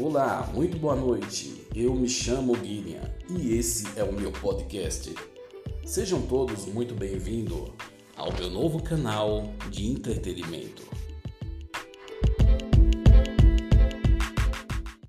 Olá, muito boa noite. Eu me chamo Guilherme e esse é o meu podcast. Sejam todos muito bem-vindos ao meu novo canal de entretenimento.